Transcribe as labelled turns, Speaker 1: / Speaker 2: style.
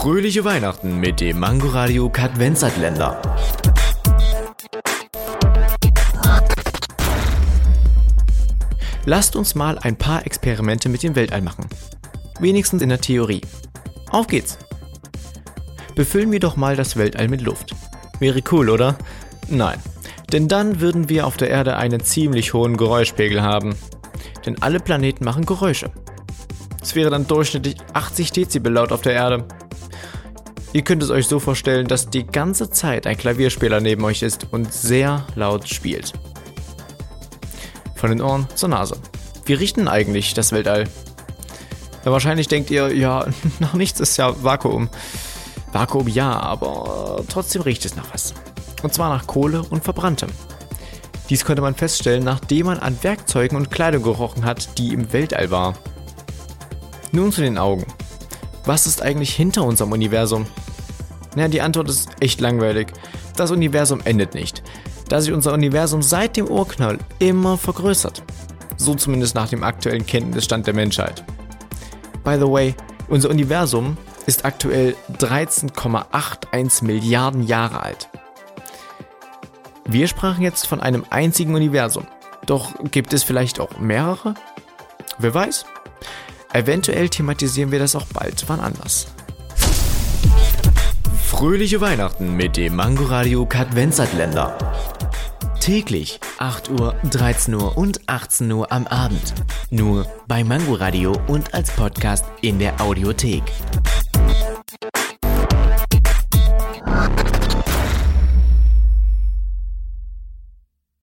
Speaker 1: Fröhliche Weihnachten mit dem Mangoradio Kadvenzatländer. Lasst uns mal ein paar Experimente mit dem Weltall machen. Wenigstens in der Theorie. Auf geht's! Befüllen wir doch mal das Weltall mit Luft. Wäre cool, oder? Nein. Denn dann würden wir auf der Erde einen ziemlich hohen Geräuschpegel haben. Denn alle Planeten machen Geräusche. Es wäre dann durchschnittlich 80 Dezibel laut auf der Erde. Ihr könnt es euch so vorstellen, dass die ganze Zeit ein Klavierspieler neben euch ist und sehr laut spielt. Von den Ohren zur Nase. Wie richten eigentlich das Weltall? Ja, wahrscheinlich denkt ihr, ja, nach nichts ist ja Vakuum. Vakuum ja, aber trotzdem riecht es nach was. Und zwar nach Kohle und Verbranntem. Dies konnte man feststellen, nachdem man an Werkzeugen und Kleidung gerochen hat, die im Weltall war. Nun zu den Augen. Was ist eigentlich hinter unserem Universum? Na, die Antwort ist echt langweilig. Das Universum endet nicht, da sich unser Universum seit dem Urknall immer vergrößert. So zumindest nach dem aktuellen Kenntnisstand der Menschheit. By the way, unser Universum ist aktuell 13,81 Milliarden Jahre alt. Wir sprachen jetzt von einem einzigen Universum. Doch gibt es vielleicht auch mehrere? Wer weiß? Eventuell thematisieren wir das auch bald wann anders. Fröhliche Weihnachten mit dem Mangoradio Kadvenzatländer. Täglich 8 Uhr, 13 Uhr und 18 Uhr am Abend. Nur bei Mangoradio und als Podcast in der Audiothek.